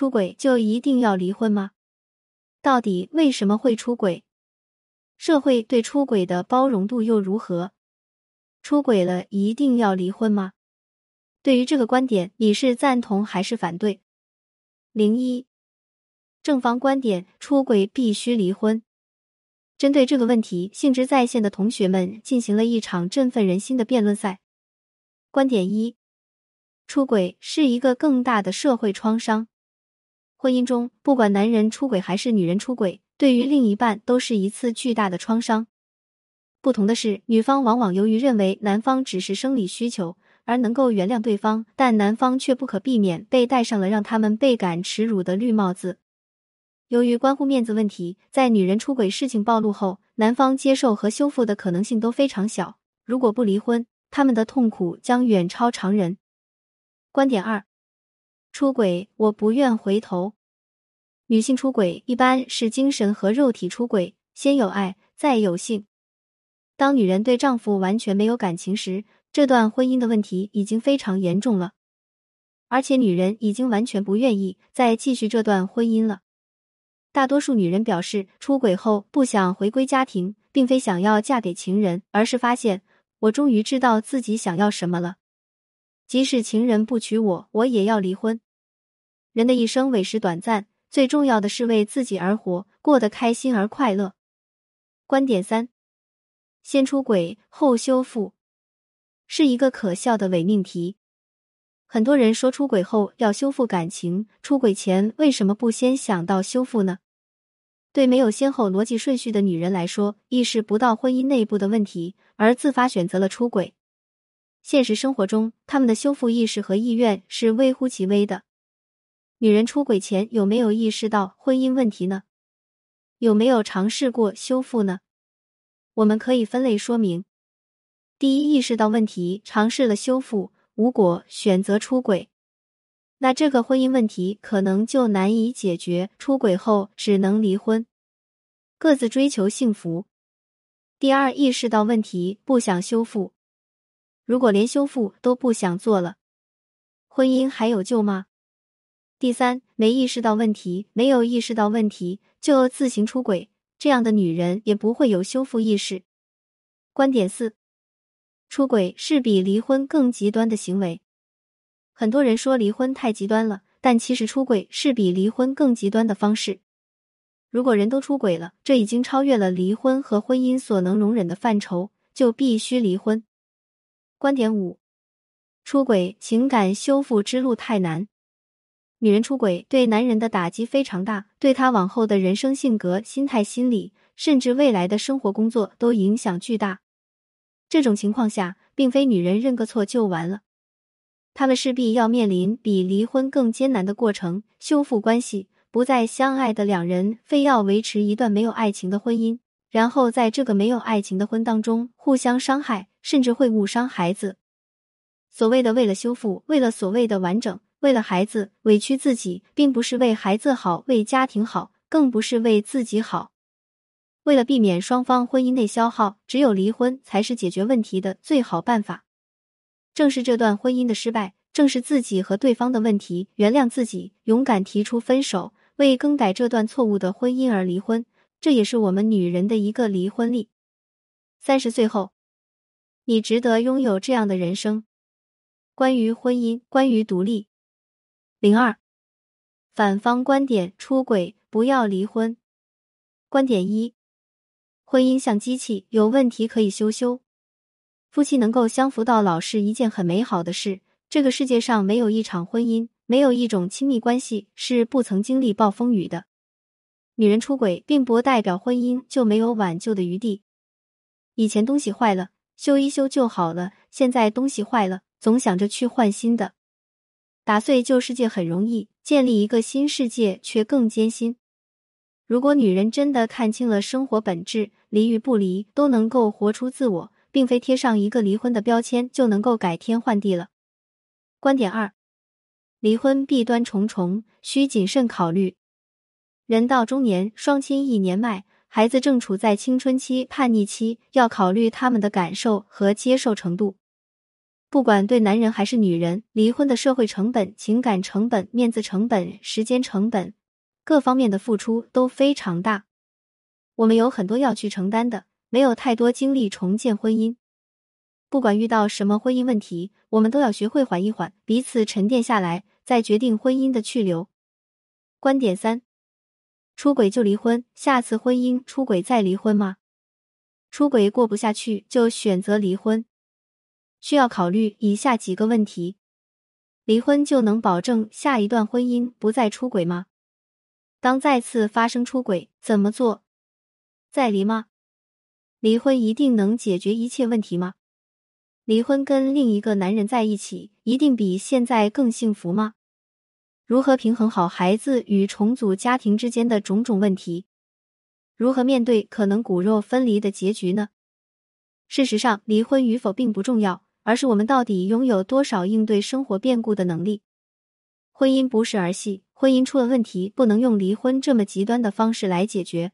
出轨就一定要离婚吗？到底为什么会出轨？社会对出轨的包容度又如何？出轨了一定要离婚吗？对于这个观点，你是赞同还是反对？零一正方观点：出轨必须离婚。针对这个问题，兴致在线的同学们进行了一场振奋人心的辩论赛。观点一：出轨是一个更大的社会创伤。婚姻中，不管男人出轨还是女人出轨，对于另一半都是一次巨大的创伤。不同的是，女方往往由于认为男方只是生理需求而能够原谅对方，但男方却不可避免被戴上了让他们倍感耻辱的绿帽子。由于关乎面子问题，在女人出轨事情暴露后，男方接受和修复的可能性都非常小。如果不离婚，他们的痛苦将远超常人。观点二：出轨，我不愿回头。女性出轨一般是精神和肉体出轨，先有爱，再有性。当女人对丈夫完全没有感情时，这段婚姻的问题已经非常严重了，而且女人已经完全不愿意再继续这段婚姻了。大多数女人表示，出轨后不想回归家庭，并非想要嫁给情人，而是发现我终于知道自己想要什么了。即使情人不娶我，我也要离婚。人的一生委实短暂，最重要的是为自己而活，过得开心而快乐。观点三：先出轨后修复，是一个可笑的伪命题。很多人说出轨后要修复感情，出轨前为什么不先想到修复呢？对没有先后逻辑顺序的女人来说，意识不到婚姻内部的问题，而自发选择了出轨。现实生活中，他们的修复意识和意愿是微乎其微的。女人出轨前有没有意识到婚姻问题呢？有没有尝试过修复呢？我们可以分类说明：第一，意识到问题，尝试了修复。无果选择出轨，那这个婚姻问题可能就难以解决。出轨后只能离婚，各自追求幸福。第二，意识到问题不想修复，如果连修复都不想做了，婚姻还有救吗？第三，没意识到问题，没有意识到问题就自行出轨，这样的女人也不会有修复意识。观点四。出轨是比离婚更极端的行为。很多人说离婚太极端了，但其实出轨是比离婚更极端的方式。如果人都出轨了，这已经超越了离婚和婚姻所能容忍的范畴，就必须离婚。观点五：出轨情感修复之路太难。女人出轨对男人的打击非常大，对他往后的人生、性格、心态、心理，甚至未来的生活、工作都影响巨大。这种情况下，并非女人认个错就完了，他们势必要面临比离婚更艰难的过程，修复关系。不再相爱的两人，非要维持一段没有爱情的婚姻，然后在这个没有爱情的婚当中互相伤害，甚至会误伤孩子。所谓的为了修复，为了所谓的完整，为了孩子委屈自己，并不是为孩子好，为家庭好，更不是为自己好。为了避免双方婚姻内消耗，只有离婚才是解决问题的最好办法。正是这段婚姻的失败，正是自己和对方的问题。原谅自己，勇敢提出分手，为更改这段错误的婚姻而离婚，这也是我们女人的一个离婚力。三十岁后，你值得拥有这样的人生。关于婚姻，关于独立。零二，反方观点：出轨不要离婚。观点一。婚姻像机器，有问题可以修修。夫妻能够相扶到老是一件很美好的事。这个世界上没有一场婚姻，没有一种亲密关系是不曾经历暴风雨的。女人出轨，并不代表婚姻就没有挽救的余地。以前东西坏了，修一修就好了；现在东西坏了，总想着去换新的。打碎旧世界很容易，建立一个新世界却更艰辛。如果女人真的看清了生活本质，离与不离都能够活出自我，并非贴上一个离婚的标签就能够改天换地了。观点二：离婚弊端重重，需谨慎考虑。人到中年，双亲一年迈，孩子正处在青春期叛逆期，要考虑他们的感受和接受程度。不管对男人还是女人，离婚的社会成本、情感成本、面子成本、时间成本，各方面的付出都非常大。我们有很多要去承担的，没有太多精力重建婚姻。不管遇到什么婚姻问题，我们都要学会缓一缓，彼此沉淀下来，再决定婚姻的去留。观点三：出轨就离婚，下次婚姻出轨再离婚吗？出轨过不下去就选择离婚？需要考虑以下几个问题：离婚就能保证下一段婚姻不再出轨吗？当再次发生出轨，怎么做？再离吗？离婚一定能解决一切问题吗？离婚跟另一个男人在一起，一定比现在更幸福吗？如何平衡好孩子与重组家庭之间的种种问题？如何面对可能骨肉分离的结局呢？事实上，离婚与否并不重要。而是我们到底拥有多少应对生活变故的能力？婚姻不是儿戏，婚姻出了问题，不能用离婚这么极端的方式来解决。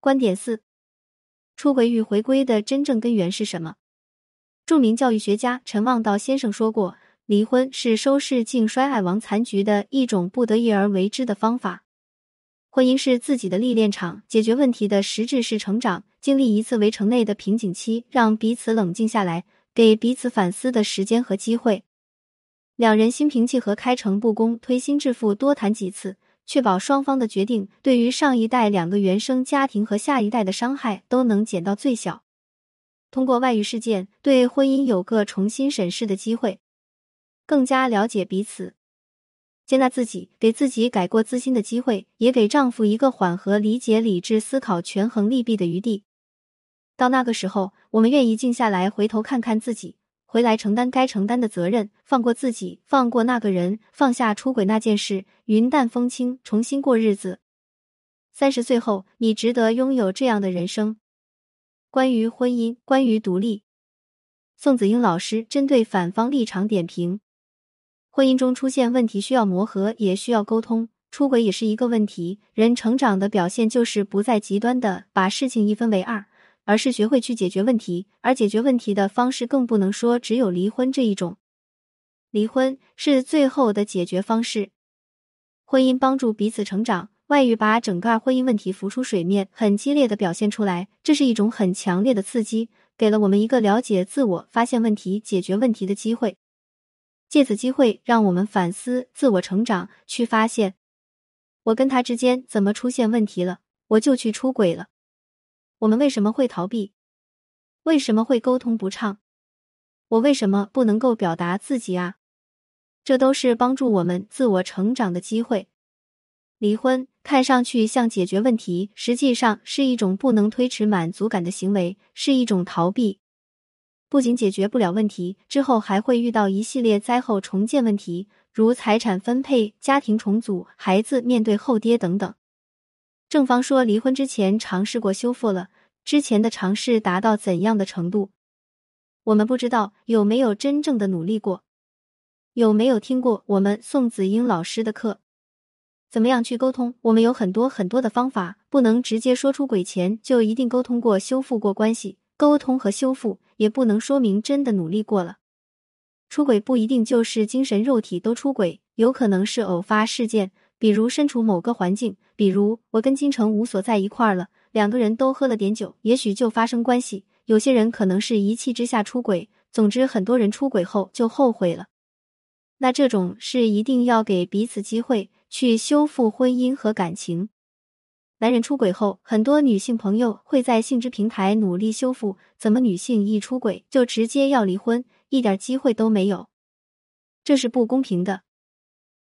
观点四：出轨与回归的真正根源是什么？著名教育学家陈望道先生说过，离婚是收拾净衰爱亡残局的一种不得已而为之的方法。婚姻是自己的历练场，解决问题的实质是成长。经历一次围城内的瓶颈期，让彼此冷静下来。给彼此反思的时间和机会，两人心平气和，开诚布公，推心置腹，多谈几次，确保双方的决定对于上一代两个原生家庭和下一代的伤害都能减到最小。通过外遇事件，对婚姻有个重新审视的机会，更加了解彼此，接纳自己，给自己改过自新的机会，也给丈夫一个缓和、理解、理智思考、权衡利弊的余地。到那个时候，我们愿意静下来，回头看看自己，回来承担该承担的责任，放过自己，放过那个人，放下出轨那件事，云淡风轻，重新过日子。三十岁后，你值得拥有这样的人生。关于婚姻，关于独立，宋子英老师针对反方立场点评：婚姻中出现问题，需要磨合，也需要沟通。出轨也是一个问题。人成长的表现就是不再极端的把事情一分为二。而是学会去解决问题，而解决问题的方式更不能说只有离婚这一种。离婚是最后的解决方式。婚姻帮助彼此成长，外遇把整个婚姻问题浮出水面，很激烈的表现出来。这是一种很强烈的刺激，给了我们一个了解自我、发现问题、解决问题的机会。借此机会，让我们反思、自我成长，去发现我跟他之间怎么出现问题了，我就去出轨了。我们为什么会逃避？为什么会沟通不畅？我为什么不能够表达自己啊？这都是帮助我们自我成长的机会。离婚看上去像解决问题，实际上是一种不能推迟满足感的行为，是一种逃避。不仅解决不了问题，之后还会遇到一系列灾后重建问题，如财产分配、家庭重组、孩子面对后爹等等。正方说，离婚之前尝试过修复了，之前的尝试达到怎样的程度？我们不知道有没有真正的努力过，有没有听过我们宋子英老师的课？怎么样去沟通？我们有很多很多的方法，不能直接说出轨前就一定沟通过、修复过关系。沟通和修复也不能说明真的努力过了。出轨不一定就是精神肉体都出轨，有可能是偶发事件。比如身处某个环境，比如我跟金城武所在一块儿了，两个人都喝了点酒，也许就发生关系。有些人可能是一气之下出轨，总之很多人出轨后就后悔了。那这种是一定要给彼此机会去修复婚姻和感情。男人出轨后，很多女性朋友会在性之平台努力修复，怎么女性一出轨就直接要离婚，一点机会都没有？这是不公平的。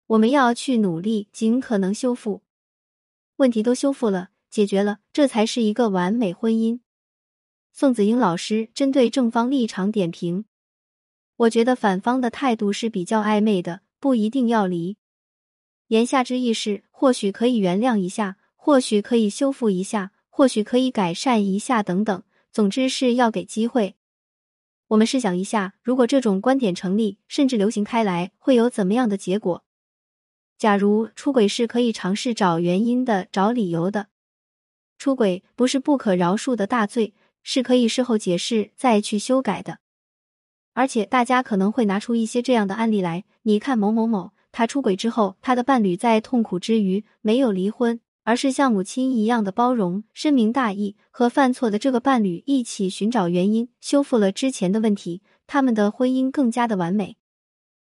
我们要去努力，尽可能修复问题，都修复了，解决了，这才是一个完美婚姻。宋子英老师针对正方立场点评，我觉得反方的态度是比较暧昧的，不一定要离。言下之意是，或许可以原谅一下，或许可以修复一下，或许可以改善一下，等等。总之是要给机会。我们试想一下，如果这种观点成立，甚至流行开来，会有怎么样的结果？假如出轨是可以尝试找原因的、找理由的，出轨不是不可饶恕的大罪，是可以事后解释再去修改的。而且大家可能会拿出一些这样的案例来，你看某某某，他出轨之后，他的伴侣在痛苦之余没有离婚，而是像母亲一样的包容、深明大义，和犯错的这个伴侣一起寻找原因，修复了之前的问题，他们的婚姻更加的完美。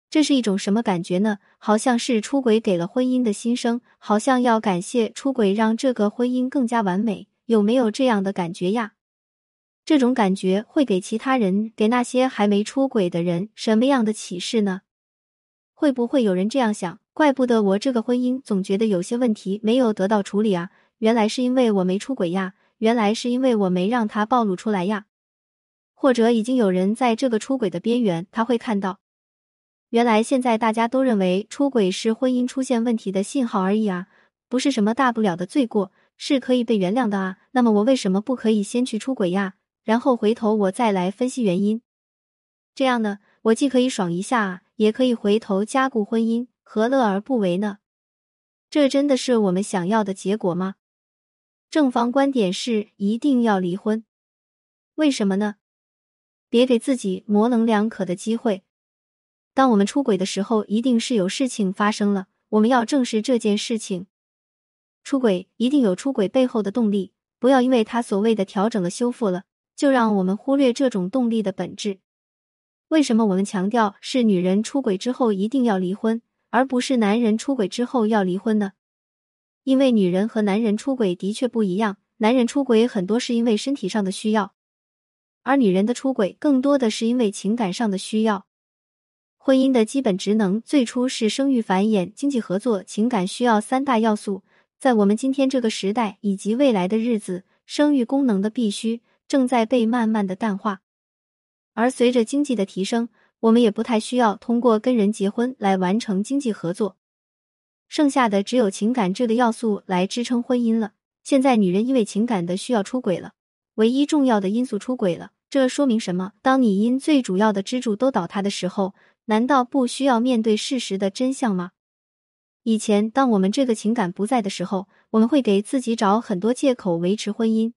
这是一种什么感觉呢？好像是出轨给了婚姻的新生，好像要感谢出轨让这个婚姻更加完美，有没有这样的感觉呀？这种感觉会给其他人，给那些还没出轨的人什么样的启示呢？会不会有人这样想？怪不得我这个婚姻总觉得有些问题没有得到处理啊！原来是因为我没出轨呀！原来是因为我没让他暴露出来呀！或者已经有人在这个出轨的边缘，他会看到，原来现在大家都认为出轨是婚姻出现问题的信号而已啊，不是什么大不了的罪过，是可以被原谅的啊！那么我为什么不可以先去出轨呀？然后回头我再来分析原因，这样呢，我既可以爽一下，也可以回头加固婚姻，何乐而不为呢？这真的是我们想要的结果吗？正方观点是一定要离婚，为什么呢？别给自己模棱两可的机会。当我们出轨的时候，一定是有事情发生了，我们要正视这件事情。出轨一定有出轨背后的动力，不要因为他所谓的调整了、修复了。就让我们忽略这种动力的本质。为什么我们强调是女人出轨之后一定要离婚，而不是男人出轨之后要离婚呢？因为女人和男人出轨的确不一样。男人出轨很多是因为身体上的需要，而女人的出轨更多的是因为情感上的需要。婚姻的基本职能最初是生育繁衍、经济合作、情感需要三大要素，在我们今天这个时代以及未来的日子，生育功能的必须。正在被慢慢的淡化，而随着经济的提升，我们也不太需要通过跟人结婚来完成经济合作，剩下的只有情感这个要素来支撑婚姻了。现在女人因为情感的需要出轨了，唯一重要的因素出轨了，这说明什么？当你因最主要的支柱都倒塌的时候，难道不需要面对事实的真相吗？以前当我们这个情感不在的时候，我们会给自己找很多借口维持婚姻。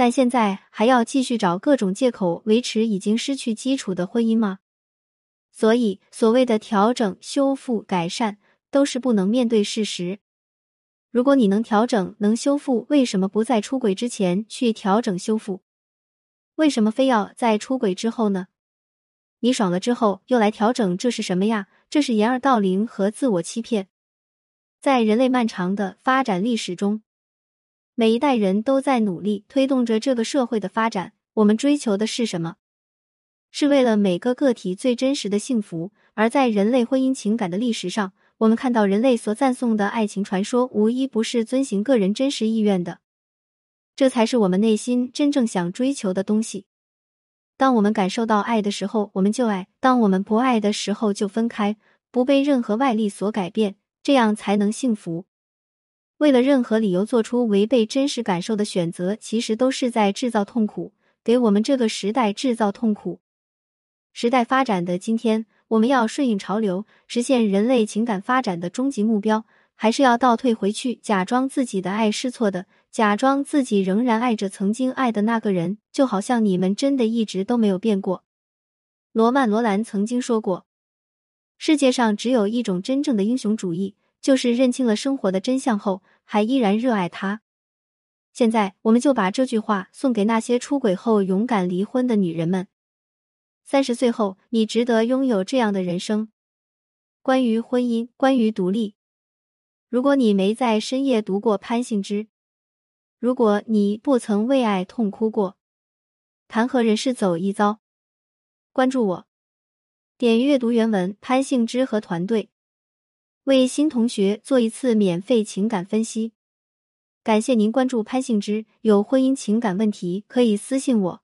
但现在还要继续找各种借口维持已经失去基础的婚姻吗？所以，所谓的调整、修复、改善，都是不能面对事实。如果你能调整、能修复，为什么不在出轨之前去调整修复？为什么非要在出轨之后呢？你爽了之后又来调整，这是什么呀？这是掩耳盗铃和自我欺骗。在人类漫长的发展历史中。每一代人都在努力推动着这个社会的发展。我们追求的是什么？是为了每个个体最真实的幸福。而在人类婚姻情感的历史上，我们看到人类所赞颂的爱情传说，无一不是遵循个人真实意愿的。这才是我们内心真正想追求的东西。当我们感受到爱的时候，我们就爱；当我们不爱的时候，就分开，不被任何外力所改变，这样才能幸福。为了任何理由做出违背真实感受的选择，其实都是在制造痛苦，给我们这个时代制造痛苦。时代发展的今天，我们要顺应潮流，实现人类情感发展的终极目标，还是要倒退回去，假装自己的爱是错的，假装自己仍然爱着曾经爱的那个人，就好像你们真的一直都没有变过。罗曼·罗兰曾经说过：“世界上只有一种真正的英雄主义。”就是认清了生活的真相后，还依然热爱他。现在，我们就把这句话送给那些出轨后勇敢离婚的女人们。三十岁后，你值得拥有这样的人生。关于婚姻，关于独立。如果你没在深夜读过潘幸之，如果你不曾为爱痛哭过，谈何人世走一遭？关注我，点阅读原文。潘幸之和团队。为新同学做一次免费情感分析，感谢您关注潘幸之。有婚姻情感问题可以私信我。